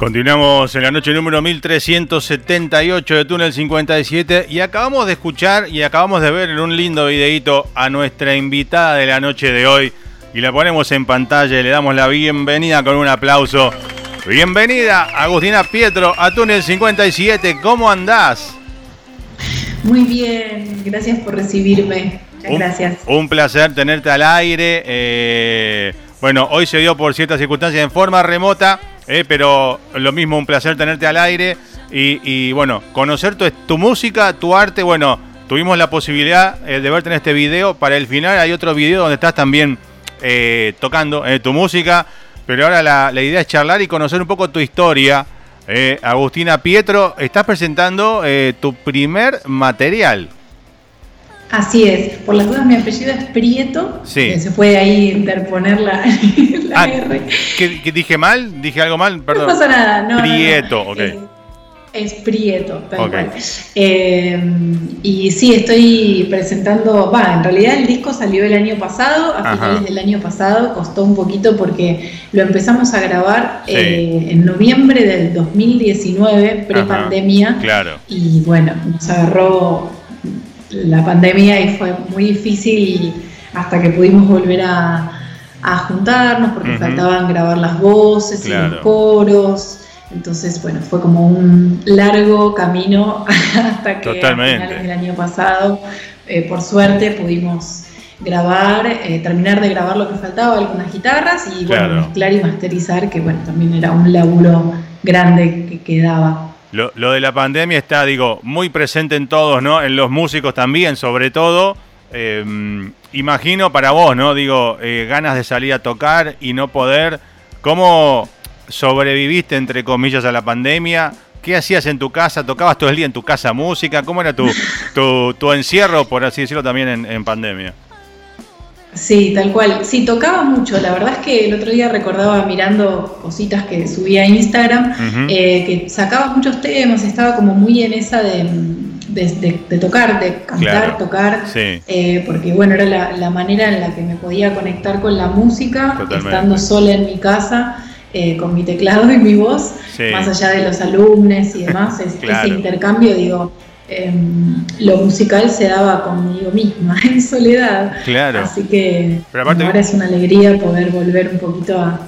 Continuamos en la noche número 1378 de Túnel 57 y acabamos de escuchar y acabamos de ver en un lindo videíto a nuestra invitada de la noche de hoy y la ponemos en pantalla y le damos la bienvenida con un aplauso. Bienvenida Agustina Pietro a Túnel 57, ¿cómo andás? Muy bien, gracias por recibirme. Muchas gracias. Un placer tenerte al aire. Eh, bueno, hoy se dio por ciertas circunstancias en forma remota eh, pero lo mismo, un placer tenerte al aire y, bueno, conocer tu, música, tu arte. Bueno, tuvimos la posibilidad eh, de verte en este video. Para el final hay otro video donde estás también eh, tocando tu música, pero ahora la, idea es charlar y conocer un poco tu historia. Agustina Pietro, estás presentando tu primer material. Así es, por las dudas mi apellido es Prieto, sí. se puede ahí interponer la, ah, R. ¿qué, dije mal? ¿Dije algo mal? Perdón. No pasa nada, no. Prieto, ok. Eh, es Prieto, tal cual. Eh, y sí, estoy presentando, va, en realidad el disco salió el año pasado, a finales del año pasado, costó un poquito porque lo empezamos a grabar eh, en noviembre del 2019, pre-pandemia. Claro. Y bueno, nos agarró la pandemia y fue muy difícil hasta que pudimos volver a, juntarnos porque faltaban grabar las voces y los coros. Entonces, bueno, fue como un largo camino hasta que a finales del año pasado, eh, por suerte, pudimos grabar, eh, terminar de grabar lo que faltaba, algunas guitarras y bueno, mezclar y masterizar, que bueno, también era un laburo grande que quedaba. Lo, de la pandemia está, digo, muy presente en todos, ¿no? En los músicos también, sobre todo. Em, imagino para vos, ¿no? Digo, eh, ganas de salir a tocar y no poder. ¿Cómo sobreviviste, entre comillas, a la pandemia? ¿Qué hacías en tu casa? ¿Tocabas todo el día en tu casa música? ¿Cómo era tu, tu, encierro, por así decirlo, también en pandemia? Sí, tal cual. Sí, tocaba mucho. La verdad es que el otro día recordaba mirando cositas que subía a Instagram, eh, que sacaba muchos temas, estaba como muy en esa de, de, tocar, de cantar, tocar, eh, porque bueno, era la, manera en la que me podía conectar con la música, estando sola en mi casa. Eh, con mi teclado y mi voz, más allá de los alumnos y demás, ese intercambio, digo, Em, lo musical se daba conmigo misma, en soledad. Claro. Así que ahora es una alegría poder volver un poquito a,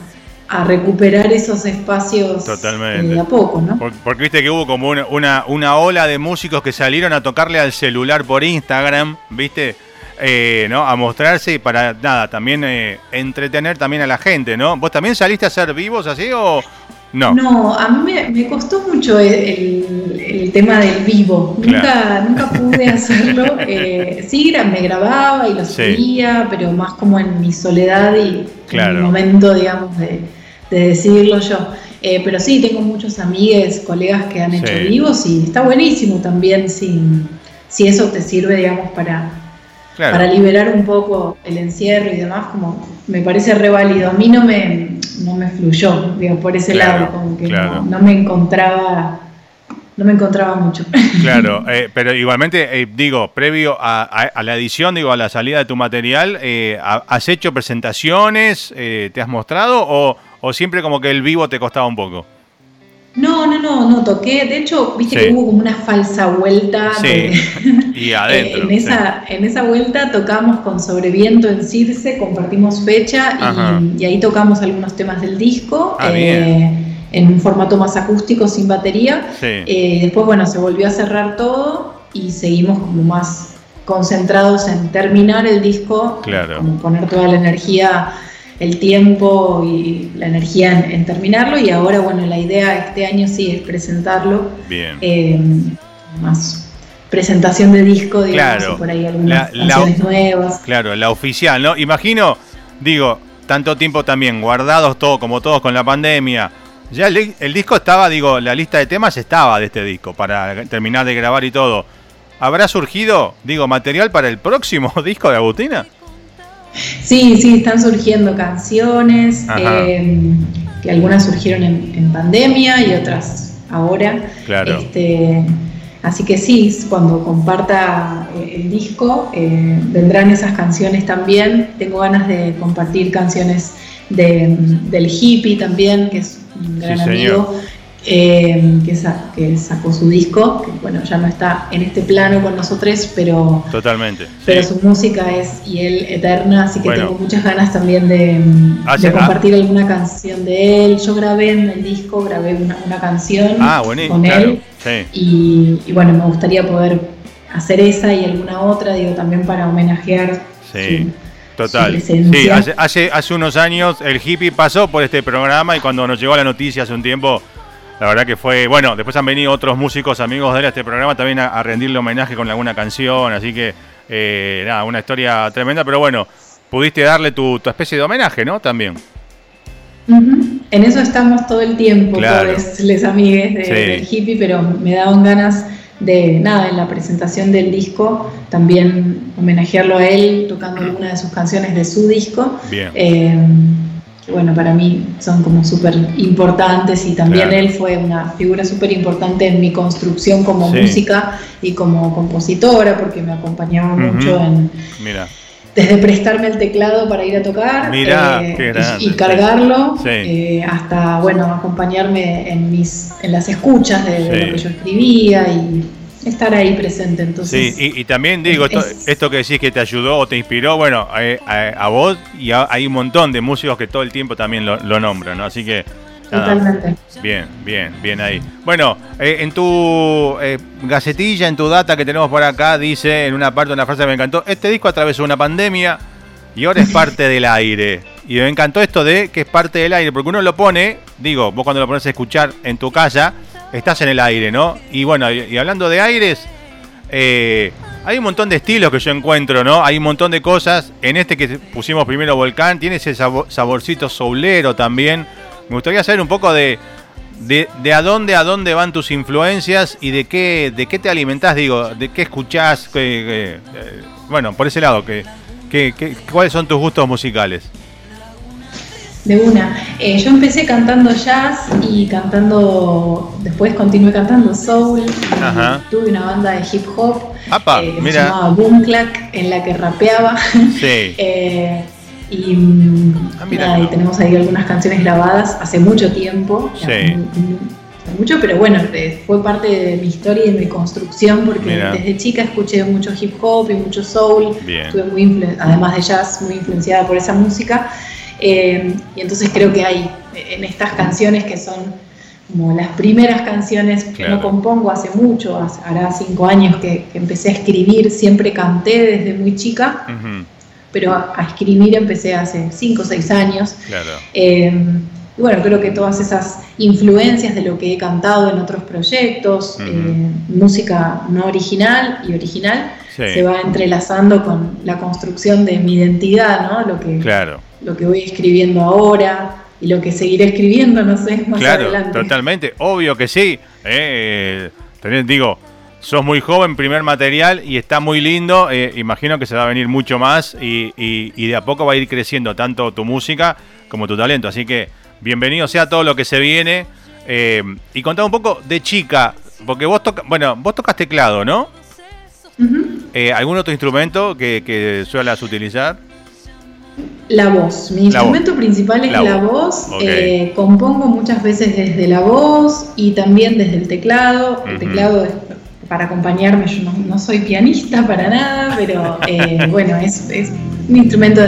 recuperar esos espacios Totalmente. Eh, a poco, ¿no? Porque, viste que hubo como una, una, ola de músicos que salieron a tocarle al celular por Instagram, ¿viste? Eh, ¿no? A mostrarse y para nada, también eh, entretener también a la gente, ¿no? ¿Vos también saliste a ser vivos así o, no. No, a mí me, costó mucho el, tema del vivo. Nunca, nunca pude hacerlo. Eh, sí, me grababa y lo subía, pero más como en mi soledad y en el momento, digamos, de, decidirlo yo. Eh, pero sí, tengo muchos amigos, colegas que han hecho vivos y está buenísimo también si, si eso te sirve, digamos, para, para liberar un poco el encierro y demás, como me parece re válido. A mí no me, no me fluyó, digo, por ese lado, como que no, me encontraba, no me encontraba mucho. Claro, eh, pero igualmente, eh, digo, previo a, la edición, digo, a la salida de tu material, eh, ¿has hecho presentaciones, te has mostrado o, o siempre como que el vivo te costaba un poco? No, no, no, no toqué. De hecho, viste que hubo como una falsa vuelta. Sí. Y adentro. en, esa, en esa vuelta tocamos con Sobreviento en Circe, compartimos fecha y, ahí tocamos algunos temas del disco. Ah, eh, en un formato más acústico, sin batería. Eh, después, bueno, se volvió a cerrar todo y seguimos como más concentrados en terminar el disco, claro. como poner toda la energía, el tiempo y la energía en, terminarlo. Y ahora, bueno, la idea este año sí es presentarlo. Bien. Eh, más presentación de disco, digamos, por ahí algunas canciones nuevas. Claro, la oficial, ¿no? Imagino, digo, tanto tiempo también guardados todo como todos con la pandemia ya el, disco estaba, digo, la lista de temas estaba de este disco para terminar de grabar y todo. ¿Habrá surgido, digo, material para el próximo disco de Agustina? Sí, sí, están surgiendo canciones, eh, que algunas surgieron en, pandemia y otras ahora. Claro. Este, así que sí, cuando comparta eh, el disco, eh, vendrán esas canciones también. Tengo ganas de compartir canciones del hippie también, que es un gran amigo eh, que, sacó su disco, que bueno, ya no está en este plano con nosotros, pero, Totalmente, pero su música es y él eterna, así que tengo muchas ganas también de, compartir alguna canción de él. Yo grabé en el disco, grabé una, canción ah, con él y, bueno, me gustaría poder hacer esa y alguna otra, digo, también para homenajear. Sí. Total. Sí, hace, hace, unos años el hippie pasó por este programa y cuando nos llegó la noticia hace un tiempo, la verdad que fue, bueno, después han venido otros músicos amigos de él a este programa también a, rendirle homenaje con alguna canción, así que eh, nada, una historia tremenda, pero bueno, pudiste darle tu, especie de homenaje, ¿no? También. En eso estamos todo el tiempo, todos les amigues del hippie, pero me daban ganas de nada, en la presentación del disco, también homenajearlo a él tocando alguna de sus canciones de su disco. Eh, que bueno, para mí son como súper importantes y también él fue una figura súper importante en mi construcción como música y como compositora porque me acompañaba mucho en... Desde prestarme el teclado para ir a tocar eh, y, cargarlo, eh, hasta bueno acompañarme en mis en las escuchas de, de lo que yo escribía y estar ahí presente. Entonces, sí, y, también digo, esto, que decís que te ayudó o te inspiró, bueno, eh, a, vos y hay un montón de músicos que todo el tiempo también lo, nombran, ¿no? Así que... Totalmente. Bien, bien, bien ahí. Bueno, eh, en tu eh, gacetilla, en tu data que tenemos por acá, dice en una parte una frase que me encantó, este disco atravesó una pandemia y ahora es parte del aire. Y me encantó esto de que es parte del aire, porque uno lo pone, digo, vos cuando lo pones a escuchar en tu casa, estás en el aire, ¿no? Y bueno, y, hablando de aires, eh, hay un montón de estilos que yo encuentro, ¿no? Hay un montón de cosas. En este que pusimos primero Volcán, tiene ese saborcito soulero también. Me gustaría saber un poco de, de, a dónde a dónde van tus influencias y de qué, de qué te alimentás, digo, de qué escuchás. Eh, bueno, por ese lado, que, ¿cuáles son tus gustos musicales? De una. Eh, yo empecé cantando jazz y cantando, después continué cantando soul. Tuve una banda de hip hop eh, que se llamaba Boom Clack, en la que rapeaba. Sí. Eh, y, ah, y tenemos ahí algunas canciones grabadas hace mucho tiempo. Sí. mucho, pero bueno, fue parte de mi historia y de mi construcción porque desde chica escuché mucho hip hop y mucho soul. Estuve muy además de jazz, muy influenciada por esa música. Eh, y entonces creo que hay en estas canciones que son como las primeras canciones que no compongo hace mucho, hará cinco años que, empecé a escribir, siempre canté desde muy chica, pero a, escribir empecé hace cinco o seis años. Eh, y bueno, creo que todas esas influencias de lo que he cantado en otros proyectos, eh, música no original y original, se va entrelazando con la construcción de mi identidad, ¿no? Lo que, claro lo que voy escribiendo ahora y lo que seguiré escribiendo, no sé, más claro, adelante. Totalmente, obvio que sí. Eh, digo, sos muy joven, primer material y está muy lindo. Eh, imagino que se va a venir mucho más y, y, de a poco va a ir creciendo tanto tu música como tu talento. Así que bienvenido sea todo lo que se viene. Eh, y contá un poco de chica, porque vos tocas, bueno, vos tocas teclado, ¿no? ¿Algún otro instrumento que, que suelas utilizar? La voz. Mi instrumento principal es la, voz. Eh, compongo muchas veces desde la voz y también desde el teclado. El teclado es para acompañarme. Yo no, soy pianista para nada, pero eh, bueno, es, un instrumento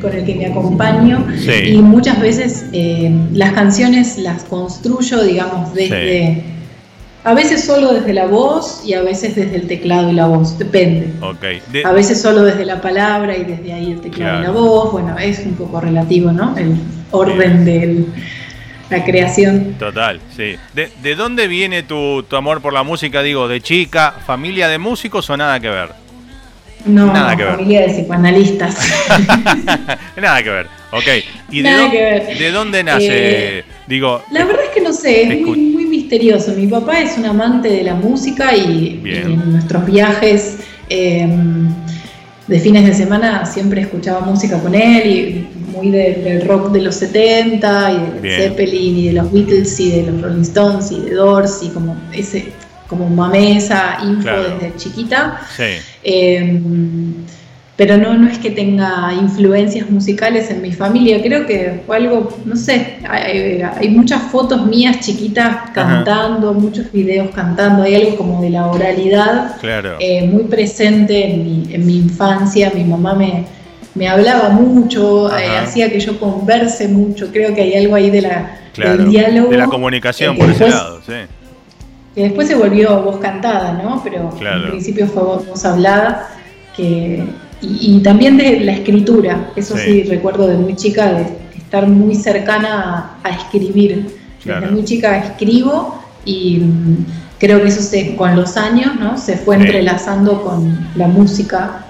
con el que me acompaño. Y muchas veces eh, las canciones las construyo, digamos, desde a veces solo desde la voz y a veces desde el teclado y la voz, depende. A veces solo desde la palabra y desde ahí el teclado y la voz. Bueno, es un poco relativo, ¿no? El orden de la creación. Total, sí. ¿De, dónde viene tu, amor por la música? Digo, ¿de chica, familia de músicos o nada que ver? No, nada que familia de psicoanalistas. nada que ver, ok. ¿Y de, dónde, nace? Eh, digo, la verdad es que no sé, es muy misterioso. Mi papá es un amante de la música y, en nuestros viajes em, de fines de semana siempre escuchaba música con él y muy del rock de los 70 y de Zeppelin y de los Beatles y de los Rolling Stones y de Doors y como ese como mamé esa info desde chiquita. Sí. Em, pero no, no es que tenga influencias musicales en mi familia, creo que fue algo, no sé, hay, muchas fotos mías chiquitas cantando, muchos videos cantando, hay algo como de la oralidad eh, muy presente en mi, infancia, mi mamá me, me hablaba mucho, eh, hacía que yo converse mucho, creo que hay algo ahí de la, del diálogo. De la comunicación por ese lado, sí. Que después se volvió voz cantada, ¿no? Pero en principio fue voz hablada, que y, también de la escritura, eso sí recuerdo de muy chica, de estar muy cercana a, escribir. Desde muy chica escribo y creo que eso se, con los años ¿no? se fue entrelazando con la música,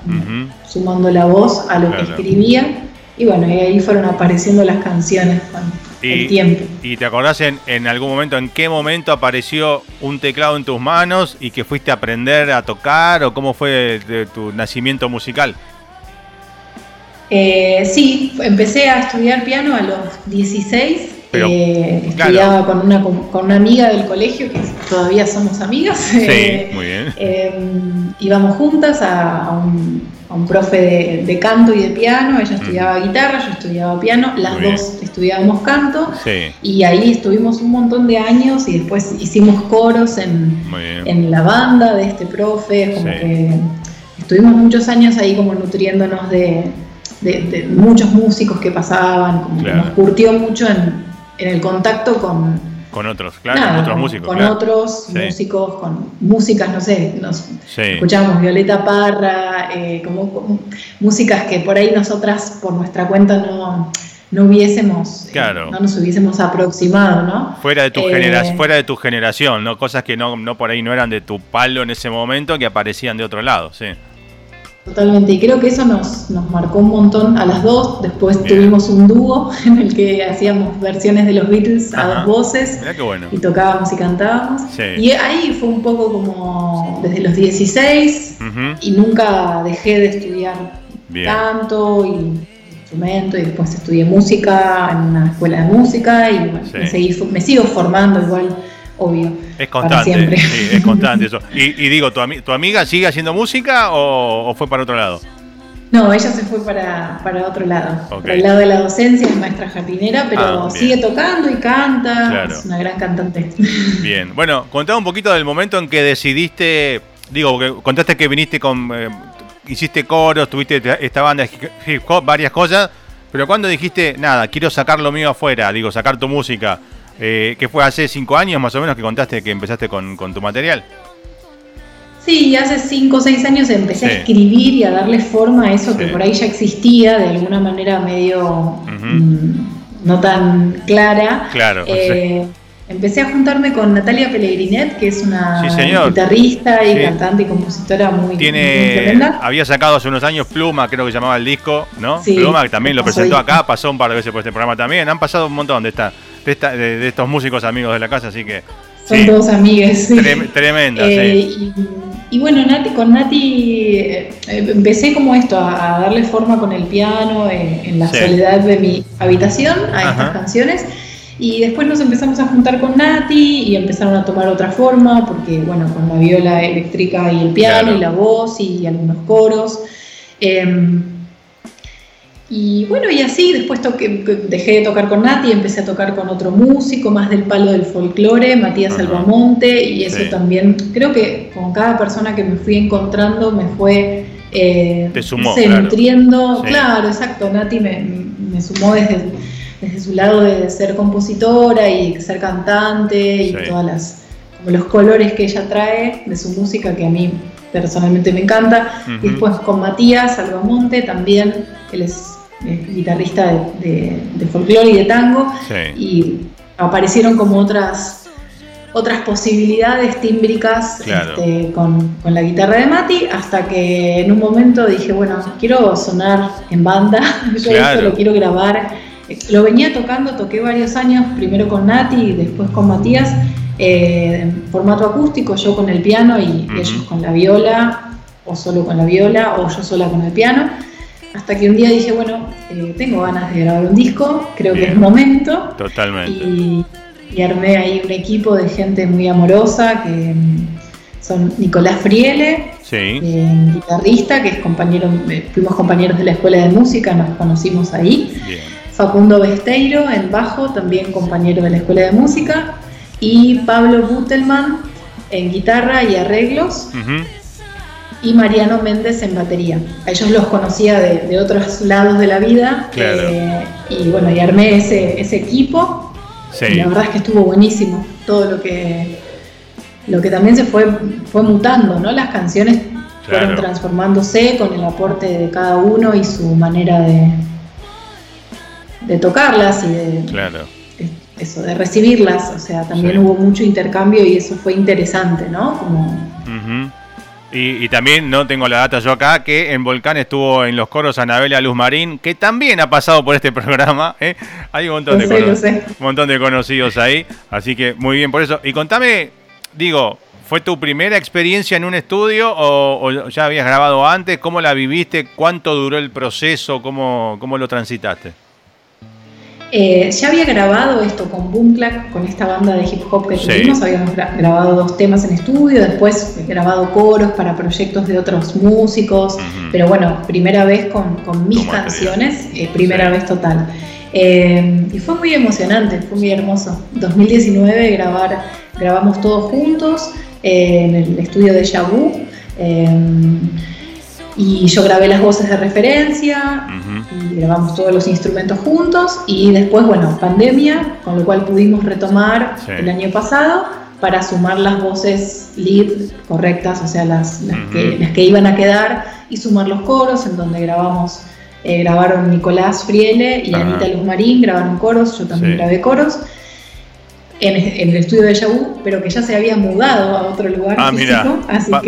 sumando la voz a lo que escribía. Y bueno, y ahí fueron apareciendo las canciones con el tiempo. ¿Y te acordás en, en, algún momento, en qué momento apareció un teclado en tus manos y que fuiste a aprender a tocar o cómo fue tu nacimiento musical? Eh, sí, empecé a estudiar piano a los 16. Eh, estudiaba con, una, con una amiga del colegio, que todavía somos amigas. Sí, muy bien. Em, íbamos juntas a, un, a un, profe de, canto y de piano. Ella estudiaba guitarra, yo estudiaba piano. Las dos estudiábamos canto. Y ahí estuvimos un montón de años y después hicimos coros en, en la banda de este profe. Como que estuvimos muchos años ahí como nutriéndonos de de, muchos músicos que pasaban, como nos curtió mucho en, el contacto con, con otros, claro, otros músicos. Con otros músicos, con músicas, no sé, nos escuchamos Violeta Parra, eh, como, músicas que por ahí nosotras por nuestra cuenta no, no hubiésemos, eh, claro. no nos hubiésemos aproximado, ¿no? Fuera de tu eh, generación, fuera de tu generación, ¿no? Cosas que no, no por ahí no eran de tu palo en ese momento, que aparecían de otro lado, sí. Totalmente, y creo que eso nos, nos marcó un montón a las dos. Después tuvimos un dúo en el que hacíamos versiones de los Beatles a dos voces y tocábamos y cantábamos. Y ahí fue un poco como desde los 16 y nunca dejé de estudiar canto y instrumento y después estudié música en una escuela de música y me, me sigo formando igual obvio. Es constante, sí, es constante eso. Y, digo, ¿tu, ¿tu, amiga sigue haciendo música o, fue para otro lado? No, ella se fue para, otro lado. Para el lado de la docencia, es maestra jardinera, pero ah, sigue tocando y canta. Es una gran cantante. Bien, bueno, contame un poquito del momento en que decidiste, digo, contaste que viniste con, eh, hiciste coros, tuviste esta banda hip hop, varias cosas, pero cuando dijiste, nada, quiero sacar lo mío afuera, digo, sacar tu música, eh, que fue hace cinco años más o menos que contaste que empezaste con, tu material. Sí, hace cinco o seis años empecé a escribir y a darle forma a eso que por ahí ya existía de alguna manera medio mm, no tan clara. Claro. Eh, empecé a juntarme con Natalia Pellegrinet, que es una guitarrista y cantante y compositora muy, Tiene, Había sacado hace unos años Pluma, creo que llamaba el disco, ¿no? Pluma, que también lo presentó acá, pasó un par de veces por este programa también. Han pasado un montón de esta de, estos músicos amigos de la casa, así que... Son todos amigues. tremenda, eh, Y, bueno, Nati, con Nati eh, empecé como esto, a, darle forma con el piano en la soledad de mi habitación a estas canciones. Y después nos empezamos a juntar con Nati y empezaron a tomar otra forma, porque bueno, con la viola eléctrica y el piano y la voz y algunos coros. Em, y bueno, y así después dejé de tocar con Nati, empecé a tocar con otro músico más del palo del folclore, Matías Albamonte, y eso también, creo que con cada persona que me fui encontrando me fue eh, Te sumó, nutriendo, claro, exacto, Nati me, sumó desde, desde, su lado de ser compositora y ser cantante y todas las como los colores que ella trae de su música que a mí personalmente me encanta. Y después con Matías Albamonte también, él es guitarrista de, de, folclore y de tango, y aparecieron como otras otras posibilidades tímbricas este, con, la guitarra de Mati, hasta que en un momento dije, bueno, quiero sonar en banda, yo esto lo quiero grabar. Lo venía tocando, toqué varios años, primero con Nati y después con Matías, eh, en formato acústico, yo con el piano y ellos con la viola, o solo con la viola, o yo sola con el piano. Hasta que un día dije, bueno, eh, tengo ganas de grabar un disco, creo que es momento. Totalmente. Y, armé ahí un equipo de gente muy amorosa, que mm, son Nicolás Friele, eh, guitarrista, que es compañero, eh, fuimos compañeros de la escuela de música, nos conocimos ahí. Facundo Besteiro en bajo, también compañero de la escuela de música. Y Pablo Butelman en guitarra y arreglos y Mariano Méndez en batería. A ellos los conocía de, otros lados de la vida eh, y bueno, y armé ese, ese equipo. Y la verdad es que estuvo buenísimo todo lo que lo que también se fue fue mutando, ¿no? Las canciones fueron transformándose con el aporte de cada uno y su manera de de tocarlas y de eso de recibirlas, o sea, también hubo mucho intercambio y eso fue interesante, ¿no? Como y, también, no tengo la data yo acá, que en Volcán estuvo en los coros Anabela Luz Marín, que también ha pasado por este programa. ¿eh? Hay un montón, de un montón de conocidos ahí, así que muy bien por eso. Y contame, digo, ¿fue tu primera experiencia en un estudio o, ya habías grabado antes? ¿Cómo la viviste? ¿Cuánto duró el proceso? ¿Cómo, cómo lo transitaste? Eh, ya había grabado esto con Boomclack, con esta banda de hip hop que tuvimos, habíamos grabado dos temas en estudio, después grabado coros para proyectos de otros músicos, pero bueno, primera vez con, mis canciones, eh, primera vez total. Eh, y fue muy emocionante, fue muy hermoso. 2019 grabar, grabamos todos juntos en el estudio de Yabu. Y yo grabé las voces de referencia, y grabamos todos los instrumentos juntos y después, bueno, pandemia, con lo cual pudimos retomar el año pasado para sumar las voces lead correctas, o sea, las, las, que, iban a quedar y sumar los coros en donde grabamos, eh, grabaron Nicolás Friele y Anita Luz Marín, grabaron coros, yo también grabé coros en, el estudio de Yahoo, pero que ya se había mudado a otro lugar. Ah, mira.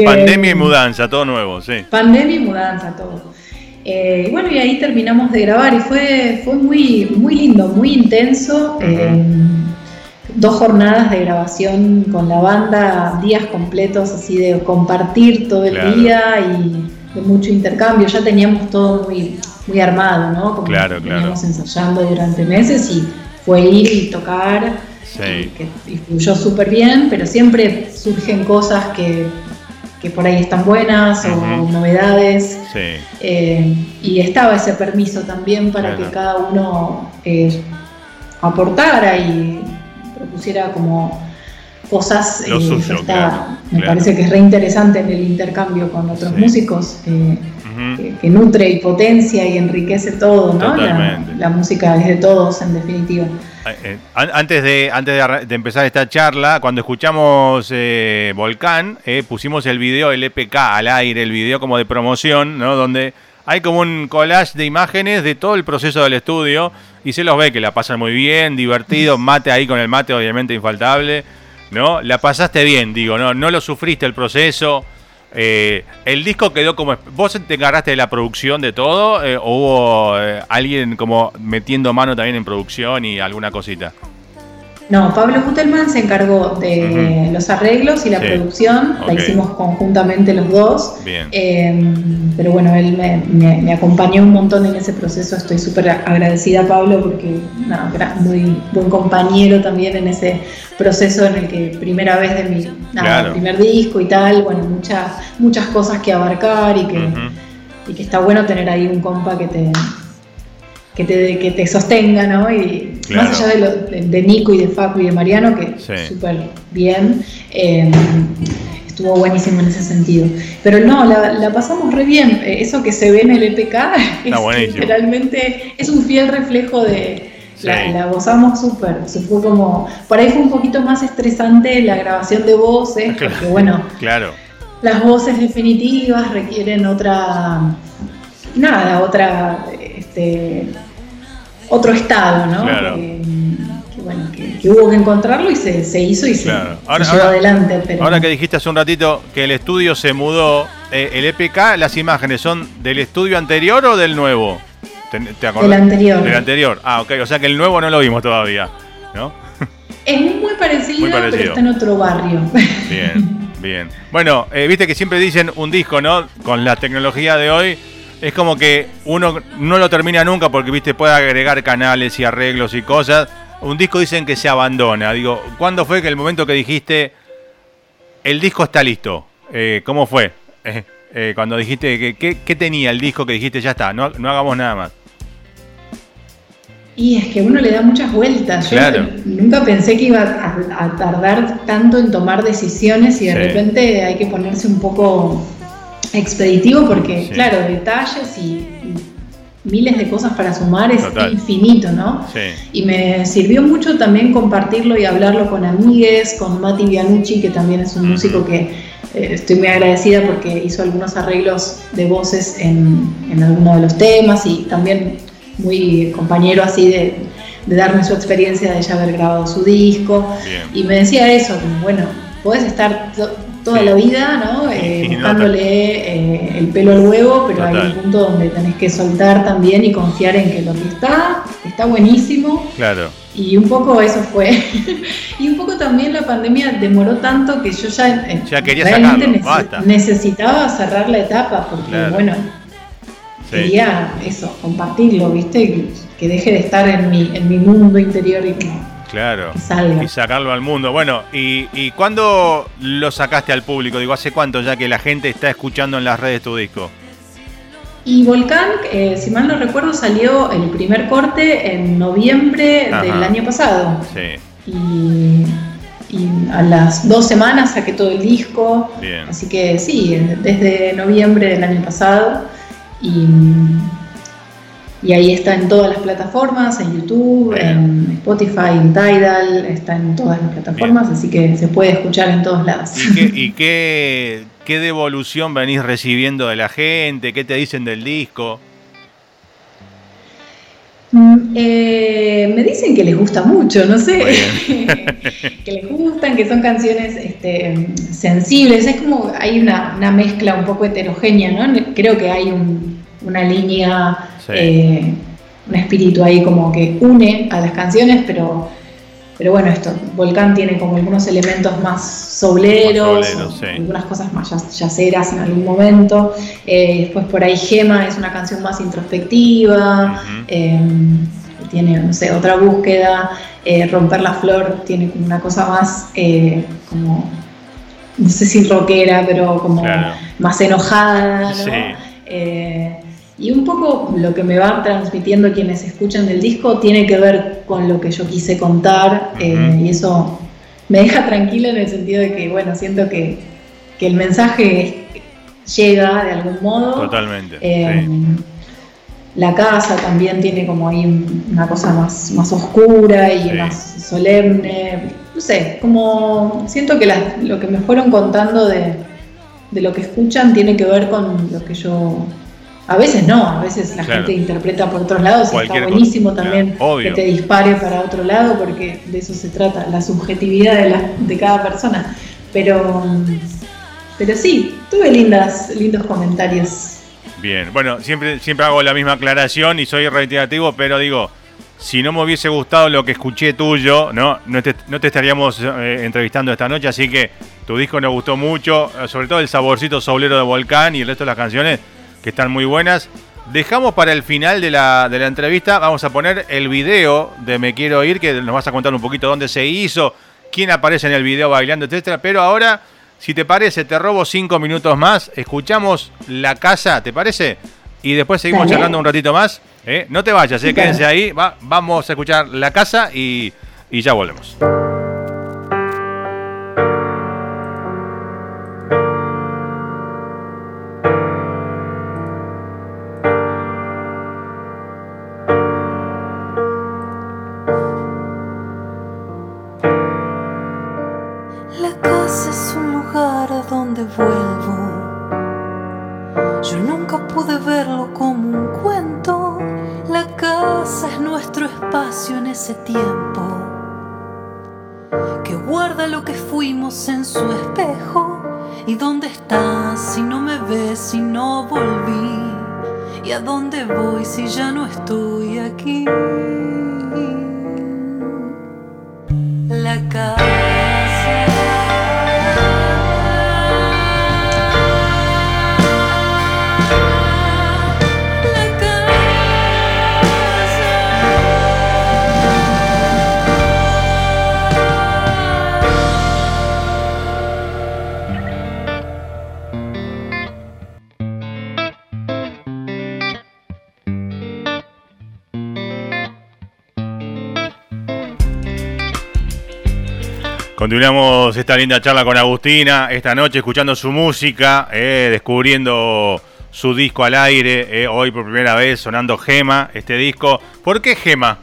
pandemia y mudanza, todo nuevo, sí. Pandemia y mudanza, todo. Eh, bueno, y ahí terminamos de grabar y fue, fue muy, muy lindo, muy intenso. Eh, dos jornadas de grabación con la banda, días completos así de compartir todo el día y de mucho intercambio. Ya teníamos todo muy, muy armado, ¿no? Como claro, veníamos ensayando durante meses y fue ir y tocar que influyó súper bien, pero siempre surgen cosas que, por ahí están buenas o novedades. Eh, y estaba ese permiso también para que cada uno eh, aportara y propusiera como cosas. Eh, me parece que es re interesante en el intercambio con otros músicos. Que, nutre y potencia y enriquece todo, ¿no? la, música es de todos, en definitiva. Eh, eh, antes de, antes de, empezar esta charla, cuando escuchamos eh, Volcán, pusimos el video, el EPK al aire, el video como de promoción, ¿no? Donde hay como un collage de imágenes de todo el proceso del estudio y se los ve que la pasan muy bien, divertido, mate ahí con el mate obviamente infaltable, ¿no? La pasaste bien, digo, ¿no? No lo sufriste el proceso, eh, el disco quedó como. ¿Vos te encargaste de la producción de todo? Eh, ¿O hubo eh, alguien como metiendo mano también en producción y alguna cosita? No, Pablo Gutelman se encargó de los arreglos y la producción, la hicimos conjuntamente los dos. Bien. Em, pero bueno, él me, acompañó un montón en ese proceso, estoy súper agradecida a Pablo porque no, muy buen compañero también en ese proceso en el que primera vez de mi primer disco y tal, bueno, muchas, muchas cosas que abarcar y que, y que está bueno tener ahí un compa que te que te, que te sostenga, ¿no? Y más allá de, lo, de, Nico y de Facu y de Mariano, que súper bien, eh, estuvo buenísimo en ese sentido. Pero no, la, pasamos re bien. Eh, eso que se ve en el EPK es literalmente es un fiel reflejo de... La, gozamos súper, se fue como, por ahí fue un poquito más estresante la grabación de voces, porque bueno, claro. las voces definitivas requieren otra, nada, otra, este, otro estado, ¿no? Claro. que, bueno, que, hubo que encontrarlo y se, se hizo y se, ahora, llevó adelante. Ahora que dijiste hace un ratito que el estudio se mudó, eh, ¿el EPK, las imágenes son del estudio anterior o del nuevo? ¿Te, te del anterior. Del anterior. Ah, ok. O sea que el nuevo no lo vimos todavía, ¿no? Es muy parecido, pero está en otro barrio. Bien, bien. Bueno, eh, viste que siempre dicen un disco, ¿no? Con la tecnología de hoy es como que uno no lo termina nunca porque, viste, puede agregar canales y arreglos y cosas. Un disco dicen que se abandona. Digo, ¿cuándo fue que el momento que dijiste, el disco está listo? Eh, ¿Cómo fue? Eh, eh, cuando dijiste, que, ¿qué, tenía el disco que dijiste, ya está, no, no hagamos nada más? Y es que uno le da muchas vueltas. Yo nunca pensé que iba a, tardar tanto en tomar decisiones y de repente hay que ponerse un poco expeditivo porque, claro, detalles y, miles de cosas para sumar es infinito, ¿no? Y me sirvió mucho también compartirlo y hablarlo con amigues, con Mati Bianucci, que también es un músico que eh, estoy muy agradecida porque hizo algunos arreglos de voces en, en algunos de los temas y también muy compañero así de, darme su experiencia de ya haber grabado su disco. Y me decía eso, bueno, puedes estar toda la vida, ¿no? Buscándole eh, el pelo al huevo, pero hay un punto donde tenés que soltar también y confiar en que lo que está, está buenísimo. Claro. Y un poco eso fue. y un poco también la pandemia demoró tanto que yo ya, eh, realmente necesitaba cerrar la etapa, porque bueno, quería eso, compartirlo, ¿viste? Que, deje de estar en mi, en mi mundo interior y Claro. Y sacarlo al mundo. Bueno, ¿y, ¿y cuándo lo sacaste al público? Digo, ¿hace cuánto ya que la gente está escuchando en las redes tu disco? Y Volcán, eh, si mal no recuerdo, salió el primer corte en noviembre del año pasado. Sí. Y, a las dos semanas saqué todo el disco. Bien. Así que sí, desde noviembre del año pasado. Y y ahí está en todas las plataformas, en YouTube, en Spotify, en Tidal, está en todas las plataformas, así que se puede escuchar en todos lados. ¿Y, qué, qué, devolución venís recibiendo de la gente? ¿Qué te dicen del disco? Mm, eh, me dicen que les gusta mucho, no sé, que les gustan, que son canciones este, sensibles, es como hay una, una, mezcla un poco heterogénea, ¿no? Creo que hay una línea eh, un espíritu ahí como que une a las canciones, pero, pero bueno, esto, Volcán tiene como algunos elementos más souleros, algunas cosas más yaceras en algún momento. Eh, después por ahí Gema es una canción más introspectiva, eh, tiene, no sé, otra búsqueda. Romper la Flor tiene como una cosa más como no sé si rockera, pero como más enojada, ¿no? Y un poco lo que me van transmitiendo quienes escuchan del disco tiene que ver con lo que yo quise contar eh, y eso me deja tranquila en el sentido de que, bueno, siento que, el mensaje llega de algún modo. Totalmente. Eh, la casa también tiene como ahí una cosa más, más oscura y más solemne. No sé, como siento que lo que me fueron contando de, de lo que escuchan tiene que ver con lo que yo a veces no, a veces la gente interpreta por otros lados, y está buenísimo también que te dispare para otro lado porque de eso se trata, la subjetividad de, la, de cada persona. Pero, pero sí, tuve lindas, lindos comentarios. Bien, bueno, siempre, siempre hago la misma aclaración y soy reiterativo, pero digo, si no me hubiese gustado lo que escuché tuyo, no, no te, no te estaríamos eh, entrevistando esta noche, así que tu disco nos gustó mucho, sobre todo el saborcito soblero de Volcán y el resto de las canciones que están muy buenas. Dejamos para el final de la, de la entrevista, vamos a poner el video de Me Quiero Ir, que nos vas a contar un poquito dónde se hizo, quién aparece en el video bailando, etcétera. Pero ahora, si te parece, te robo cinco minutos más, escuchamos La Casa, ¿te parece? Y después seguimos charlando un ratito más. ¿eh? No te vayas, ¿eh? quédense ahí. vamos a escuchar La Casa y, y ya volvemos. dónde estás si no me ves, si no volví? ¿Y a dónde voy si ya no estoy aquí? La cara. Continuamos esta linda charla con Agustina, esta noche escuchando su música, eh, descubriendo su disco al aire, eh, hoy por primera vez sonando Gema, este disco. ¿Por qué Gema?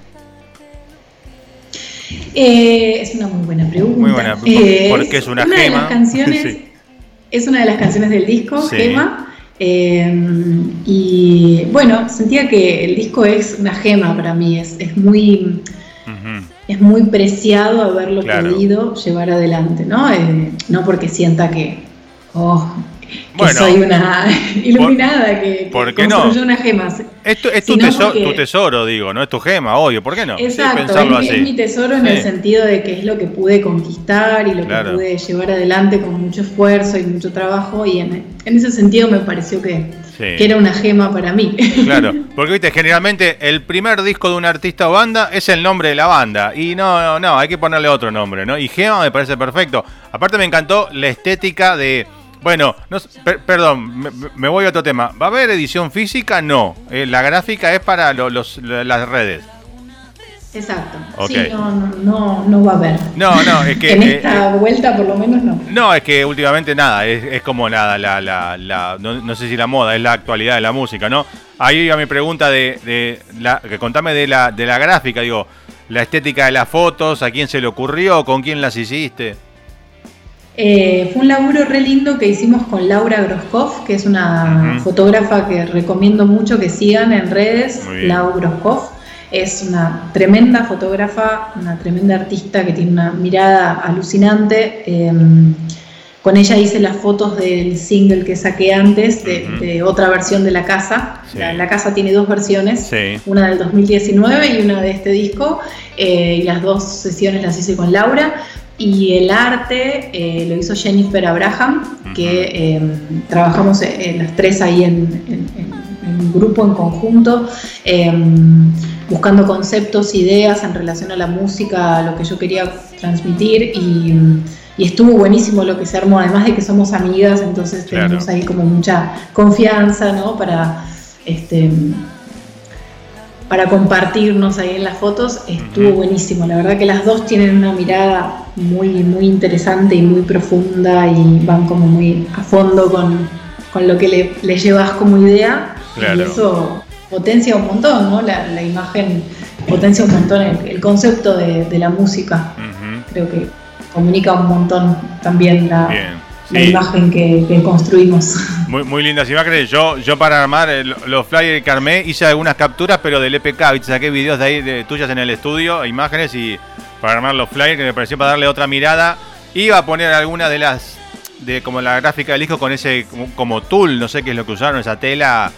Eh, es una muy buena pregunta. Muy buena, ¿por qué es una, gema? canciones, Es una de las canciones del disco, Gema. y bueno, sentía que el disco es una gema para mí, es, es muy es muy preciado haberlo podido llevar adelante, ¿no? Eh, no porque sienta que, oh, soy una iluminada que, construyó una gema. Es, tu, tesoro, digo, no es tu gema, obvio, ¿por qué no? Exacto, es, mi tesoro en el sentido de que es lo que pude conquistar y lo que pude llevar adelante con mucho esfuerzo y mucho trabajo y en, en ese sentido me pareció que que era una gema para mí. Claro, porque viste, generalmente el primer disco de un artista o banda es el nombre de la banda. Y no, no, no, hay que ponerle otro nombre, ¿no? Y Gema me parece perfecto. Aparte me encantó la estética de... Bueno, no, perdón, me, voy a otro tema. ¿Va a haber edición física? No. Eh, la gráfica es para los, las redes. Exacto. Sí, no, no, no, va a haber. No, no, es que. en eh, esta eh, vuelta, por lo menos, no. No, es que últimamente nada, es, es como nada, la, la, la no, sé si la moda, es la actualidad de la música, ¿no? Ahí iba mi pregunta de, de la, que contame de la, de la gráfica, digo, la estética de las fotos, a quién se le ocurrió, con quién las hiciste. Eh, fue un laburo re lindo que hicimos con Laura Groskopf, que es una fotógrafa que recomiendo mucho que sigan en redes, Laura Groskopf. Es una tremenda fotógrafa, una tremenda artista que tiene una mirada alucinante. Em, con ella hice las fotos del single que saqué antes, de, otra versión de La Casa. La, Casa tiene dos versiones, una del 2019 y una de este disco. Eh, y las dos sesiones las hice con Laura. Y el arte eh, lo hizo Jennifer Abraham, que em, trabajamos eh, las tres ahí en, un grupo, en conjunto. Em, buscando conceptos, ideas en relación a la música, a lo que yo quería transmitir y, estuvo buenísimo lo que se armó, además de que somos amigas, entonces tenemos ahí como mucha confianza, ¿no? Para, este, para compartirnos ahí en las fotos, estuvo buenísimo, la verdad que las dos tienen una mirada muy, muy interesante y muy profunda y van como muy a fondo con, lo que le, llevas como idea y eso potencia un montón, ¿no? La, imagen potencia un montón el, concepto de, la música. Creo que comunica un montón también la, imagen que, construimos. Muy, muy lindas imágenes. Yo, yo para armar los flyers que armé hice algunas capturas, pero del EPK, saqué videos de ahí de, tuyas en el estudio, imágenes y para armar los flyers que me pareció para darle otra mirada. Iba a poner alguna de las de como la gráfica del disco con ese como, tool, no sé qué es lo que usaron, esa tela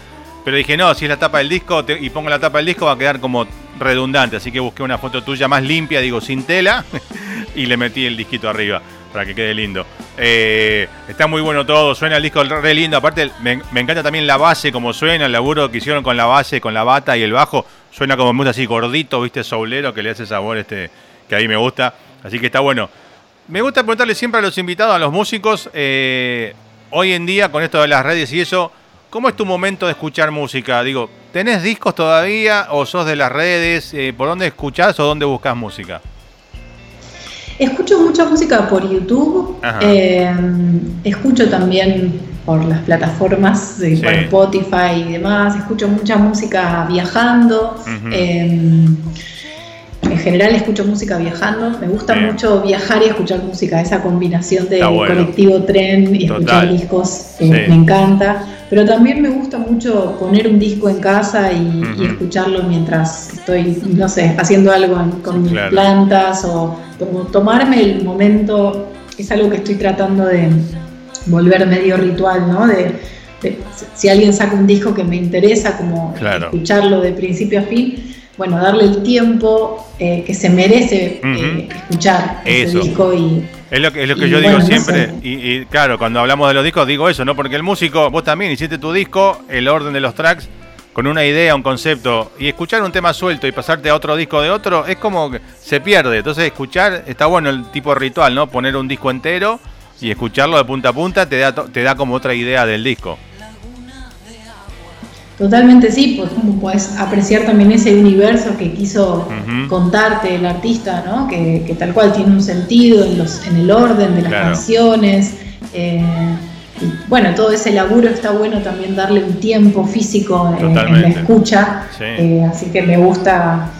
pero dije, no, si es la tapa del disco y pongo la tapa del disco va a quedar como redundante. Así que busqué una foto tuya más limpia, digo, sin tela, y le metí el disquito arriba para que quede lindo. Eh, está muy bueno todo, suena el disco re lindo. Aparte, me, encanta también la base, como suena, el laburo que hicieron con la base, con la bata y el bajo. Suena como muy así gordito, viste, soulero, que le hace sabor este que a mí me gusta. Así que está bueno. Me gusta preguntarle siempre a los invitados, a los músicos, eh, hoy en día, con esto de las redes y eso, ¿cómo es tu momento de escuchar música? Digo, ¿tenés discos todavía o sos de las redes? Eh, ¿Por dónde escuchás o dónde buscas música? Escucho mucha música por YouTube, eh, escucho también por las plataformas de Spotify y demás, escucho mucha música viajando. En general escucho música viajando, me gusta mucho viajar y escuchar música, esa combinación de colectivo tren y escuchar discos eh, me encanta, pero también me gusta mucho poner un disco en casa y, escucharlo mientras estoy, no sé, haciendo algo con mis plantas o tomarme el momento, es algo que estoy tratando de volver medio ritual, ¿no? De, si alguien saca un disco que me interesa, como escucharlo de principio a fin, bueno, darle el tiempo eh, que se merece eh, escuchar ese disco y... Es lo que, es lo que yo digo siempre, y, claro, cuando hablamos de los discos digo eso, ¿no? Porque el músico, vos también hiciste tu disco, el orden de los tracks, con una idea, un concepto, y escuchar un tema suelto y pasarte a otro disco de otro, es como que se pierde. Entonces escuchar, está bueno el tipo ritual, ¿no? Poner un disco entero y escucharlo de punta a punta te da, te da como otra idea del disco. Totalmente sí, pues como puedes apreciar también ese universo que quiso contarte el artista, ¿no? Que, tal cual tiene un sentido en, los, en el orden de las canciones. Eh, y bueno, todo ese laburo está bueno también darle un tiempo físico en, la escucha. Eh, así que me gusta,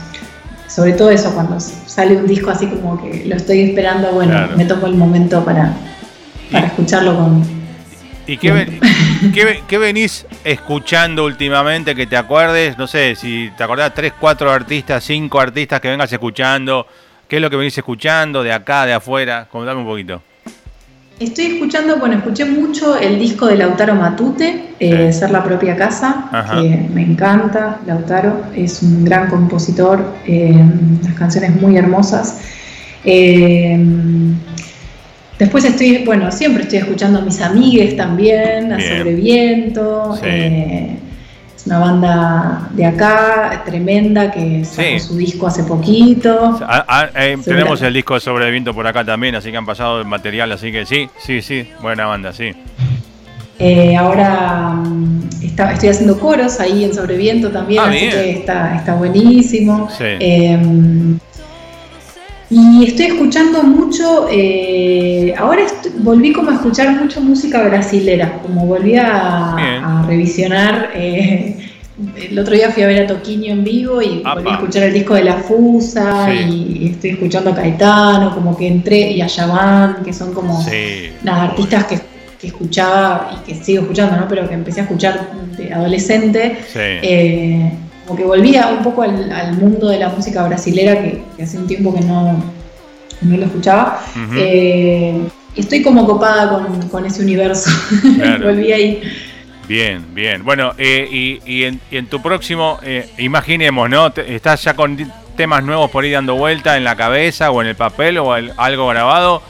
sobre todo eso, cuando sale un disco así como que lo estoy esperando, bueno, me tomo el momento para, para escucharlo con, ¿Y qué, venís escuchando últimamente que te acuerdes? No sé, si te acordás, tres, cuatro artistas, cinco artistas que vengas escuchando. ¿Qué es lo que venís escuchando de acá, de afuera? Contame un poquito. Estoy escuchando, bueno, escuché mucho el disco de Lautaro Matute, eh, Ser la propia casa, que me encanta. Lautaro es un gran compositor, eh, las canciones muy hermosas. Eh, Después estoy, bueno, siempre estoy escuchando a mis amigues también, a Sobreviento. Eh, es una banda de acá, tremenda, que sacó su disco hace poquito. Ah, ah, eh, tenemos el disco de Sobreviento por acá también, así que han pasado el material, así que sí, sí, sí, buena banda, sí. Eh, ahora mm, estoy haciendo coros ahí en Sobreviento también, ah, así que está, está buenísimo. Sí. Y estoy escuchando mucho, eh, ahora volví como a escuchar mucho música brasilera, como volví a, revisionar. Eh, el otro día fui a ver a Toquinho en vivo y volví a escuchar el disco de La Fusa y, estoy escuchando a Caetano, como que entré, y a Yaman, que son como las artistas que, escuchaba y que sigo escuchando, ¿no? pero que empecé a escuchar de adolescente. Eh, como que volvía un poco al, mundo de la música brasilera que, hace un tiempo que no, no lo escuchaba. Eh, estoy como copada con, ese universo. Volví ahí. Bien, bien. Bueno, eh, y, en, tu próximo, eh, imaginemos, ¿no? ¿Estás ya con temas nuevos por ahí dando vuelta en la cabeza o en el papel o algo grabado?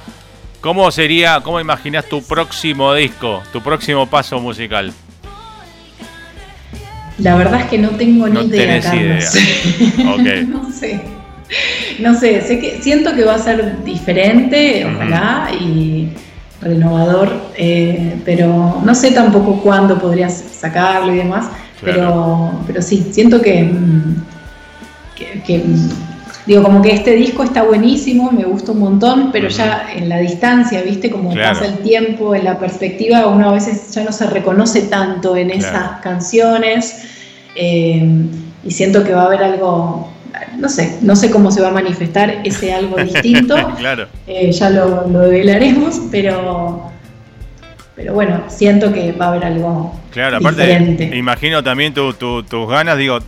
¿Cómo sería, cómo imaginas tu próximo disco, tu próximo paso musical? La verdad es que no tengo ni idea, Carlos. no sé. No sé, sé que siento que va a ser diferente, ojalá, y renovador, eh, pero no sé tampoco cuándo podrías sacarlo y demás, pero, pero sí, siento que, mm, que, digo, como que este disco está buenísimo, me gusta un montón, pero ya en la distancia, viste, como pasa el tiempo, en la perspectiva, uno a veces ya no se reconoce tanto en esas canciones. Eh, y siento que va a haber algo, no sé, no sé cómo se va a manifestar ese algo distinto. claro. Eh, ya lo, lo, develaremos, pero, pero bueno, siento que va a haber algo claro, aparte, Imagino también tus ganas, digo,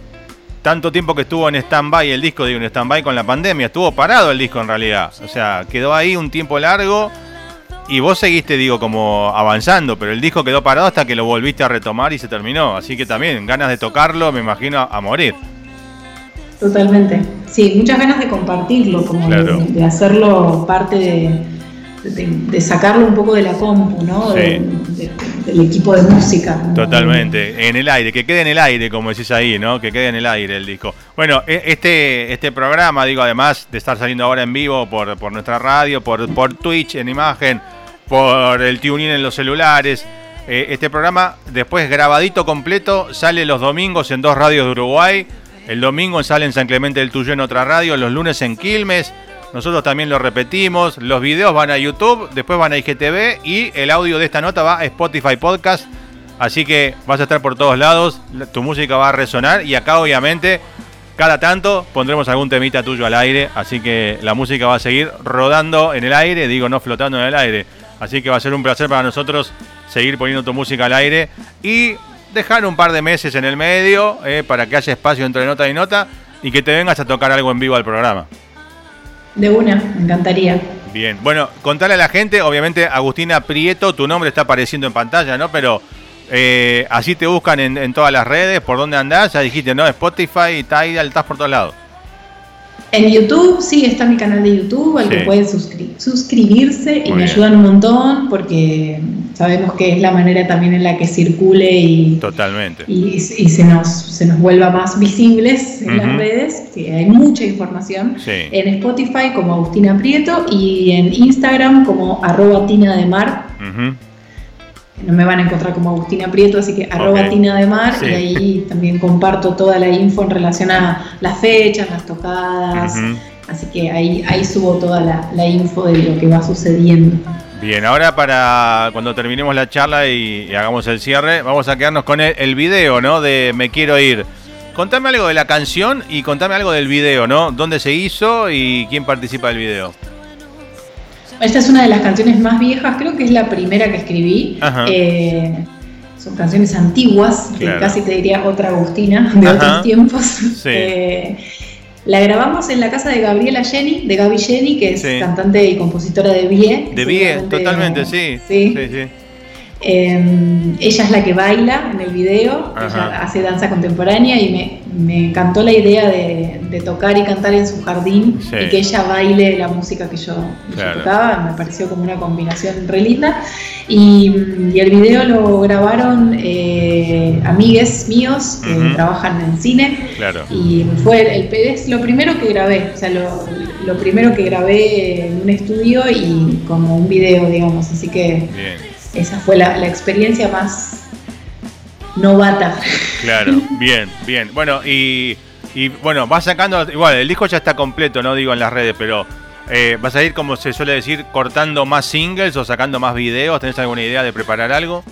tanto tiempo que estuvo en stand-by el disco, digo, en stand-by con la pandemia, estuvo parado el disco en realidad. O sea, quedó ahí un tiempo largo y vos seguiste, digo, como avanzando, pero el disco quedó parado hasta que lo volviste a retomar y se terminó. Así que también, ganas de tocarlo, me imagino, a morir. Totalmente. Sí, muchas ganas de compartirlo, como de, hacerlo parte de, sacarlo un poco de la compu, ¿no? del equipo de música. Totalmente, en el aire, que quede en el aire, como decís ahí, ¿no? Que quede en el aire el disco. Bueno, e, este, este programa, digo, además de estar saliendo ahora en vivo por, por nuestra radio, por, por Twitch en imagen, por el tuning en los celulares, Eh, este programa, después grabadito completo, sale los domingos en dos radios de Uruguay. El domingo sale en San Clemente del Tuyo en otra radio, los lunes en Quilmes. Nosotros también lo repetimos. Los videos van a YouTube, después van a IGTV y el audio de esta nota va a Spotify Podcast. Así que vas a estar por todos lados, tu música va a resonar y acá obviamente cada tanto pondremos algún temita tuyo al aire, así que la música va a seguir rodando en el aire, digo no flotando en el aire. Así que va a ser un placer para nosotros seguir poniendo tu música al aire y dejar un par de meses en el medio eh, para que haya espacio entre nota y nota y que te vengas a tocar algo en vivo al programa. De una, me encantaría. Bien, bueno, contale a la gente, obviamente Agustina Prieto, tu nombre está apareciendo en pantalla, ¿no? Pero eh, así te buscan en, todas las redes, por dónde andás, ya dijiste, ¿no? Spotify, Tidal, estás por todos lados. En YouTube, sí, está mi canal de YouTube, al que pueden suscribirse y me ayudan un montón porque sabemos que es la manera también en la que circule y, Totalmente. y, se, nos, se nos vuelva más visibles en las redes, que hay mucha información. En Spotify como Agustina Prieto y en Instagram como arroba Tina de Mar no me van a encontrar como Agustina Prieto, así que arroba Tina de Mar y ahí también comparto toda la info en relación a las fechas, las tocadas. Así que ahí, ahí subo toda la, info de lo que va sucediendo. Bien, ahora para cuando terminemos la charla y, hagamos el cierre, vamos a quedarnos con el, el, video, ¿no? De Me Quiero Ir. Contame algo de la canción y contame algo del video, ¿no? ¿Dónde se hizo y quién participa del video? Esta es una de las canciones más viejas, creo que es la primera que escribí. Eh, son canciones antiguas, casi te diría otra Agustina, de otros tiempos. Eh, la grabamos en la casa de Gabriela Jenny, de Gaby Jenny, que es cantante y compositora de Vie. De Vie, totalmente, sí. sí. sí Em, ella es la que baila en el video, ella hace danza contemporánea y me, encantó la idea de, tocar y cantar en su jardín y que ella baile la música que yo, tocaba, me pareció como una combinación re linda. Y, el video lo grabaron eh, amigues míos que trabajan en cine. Y fue el, es lo primero que grabé, o sea, lo, lo primero que grabé en un estudio y como un video, digamos, así que esa fue la, experiencia más novata. Claro, bien, bien. Bueno, y, bueno, vas sacando, igual, el disco ya está completo, no digo en las redes, pero eh, vas a ir, como se suele decir, cortando más singles o sacando más videos. ¿Tenés alguna idea de preparar algo?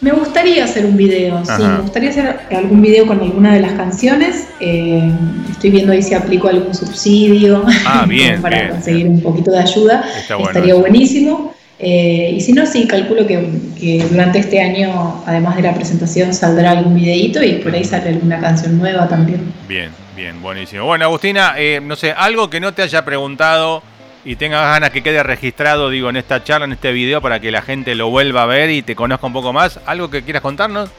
Me gustaría hacer un video, sí, me gustaría hacer algún video con alguna de las canciones. Eh, estoy viendo ahí si aplico algún subsidio ah, bien, para conseguir un poquito de ayuda. Estaría buenísimo. Eh, y si no, sí, calculo que, durante este año, además de la presentación, saldrá algún videíto y por ahí sale alguna canción nueva también. Bien, bien, buenísimo. Bueno, Agustina, eh, no sé, algo que no te haya preguntado y tengas ganas que quede registrado, digo, en esta charla, en este video, para que la gente lo vuelva a ver y te conozca un poco más. ¿Algo que quieras contarnos?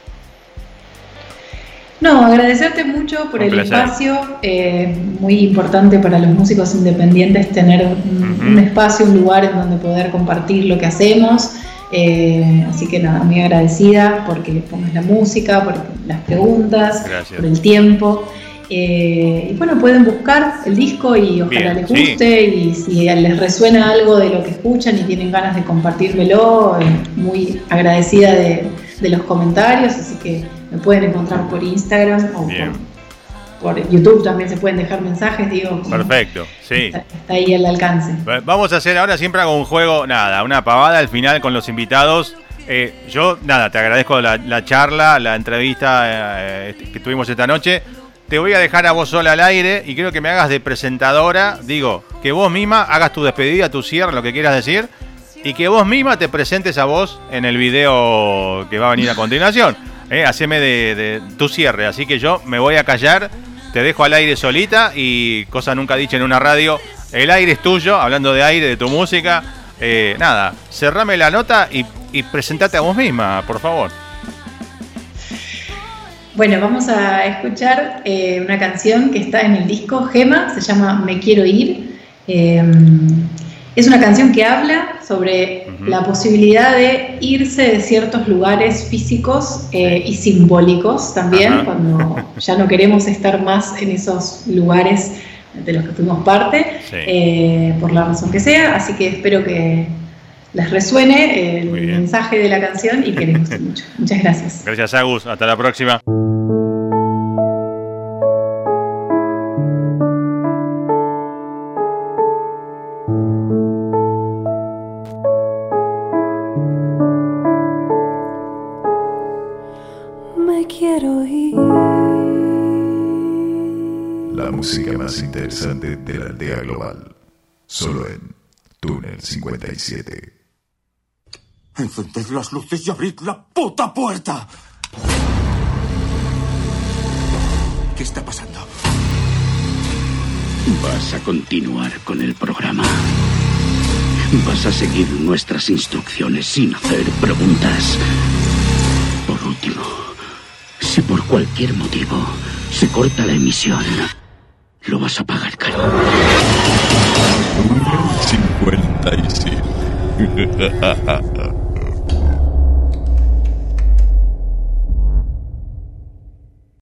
No, agradecerte mucho por el espacio. Eh, muy importante para los músicos independientes tener un, espacio, un lugar en donde poder compartir lo que hacemos. Eh, así que nada, muy agradecida porque pongas la música, por las preguntas, por el tiempo. Eh, y bueno, pueden buscar el disco y ojalá les guste. Y si les resuena algo de lo que escuchan y tienen ganas de compartírmelo, muy agradecida de, de los comentarios. Así que me pueden encontrar por Instagram o por, YouTube también se pueden dejar mensajes, digo. Perfecto, sí. Está, ahí al alcance. Vamos a hacer ahora siempre hago un juego, nada, una pavada al final con los invitados. Eh, yo, nada, te agradezco la, charla, la entrevista eh, que tuvimos esta noche. Te voy a dejar a vos sola al aire y quiero que me hagas de presentadora. Digo, que vos misma hagas tu despedida, tu cierre, lo que quieras decir. Y que vos misma te presentes a vos en el video que va a venir a continuación. Eh, haceme de, tu cierre, así que yo me voy a callar, te dejo al aire solita y cosa nunca dicha en una radio, el aire es tuyo, hablando de aire, de tu música. Eh, nada, cerrame la nota y, y presentate a vos misma, por favor. Bueno, vamos a escuchar eh, una canción que está en el disco Gema, se llama Me Quiero Ir. Eh, es una canción que habla sobre la posibilidad de irse de ciertos lugares físicos eh, y simbólicos también, cuando ya no queremos estar más en esos lugares de los que fuimos parte, eh, por la razón que sea. Así que espero que, les resuene el mensaje de la canción y que les guste mucho. Muchas gracias. Gracias, Agus. Hasta la próxima. 57. Encended las luces y abrid la puta puerta. ¿Qué está pasando? Vas a continuar con el programa. Vas a seguir nuestras instrucciones sin hacer preguntas. Por último, si por cualquier motivo se corta la emisión, lo vas a pagar caro. 57.